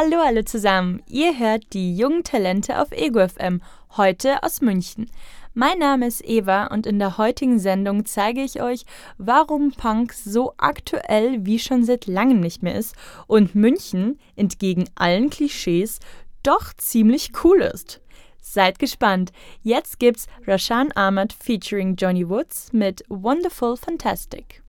Hallo alle zusammen, ihr hört die jungen Talente auf EgoFM, heute aus München. Mein Name ist Eva und in der heutigen Sendung zeige ich euch, warum Punk so aktuell wie schon seit langem nicht mehr ist und München, entgegen allen Klischees, doch ziemlich cool ist. Seid gespannt. Jetzt gibt's Rashan Ahmad featuring Johnny Woods mit Wonderful Fantastic.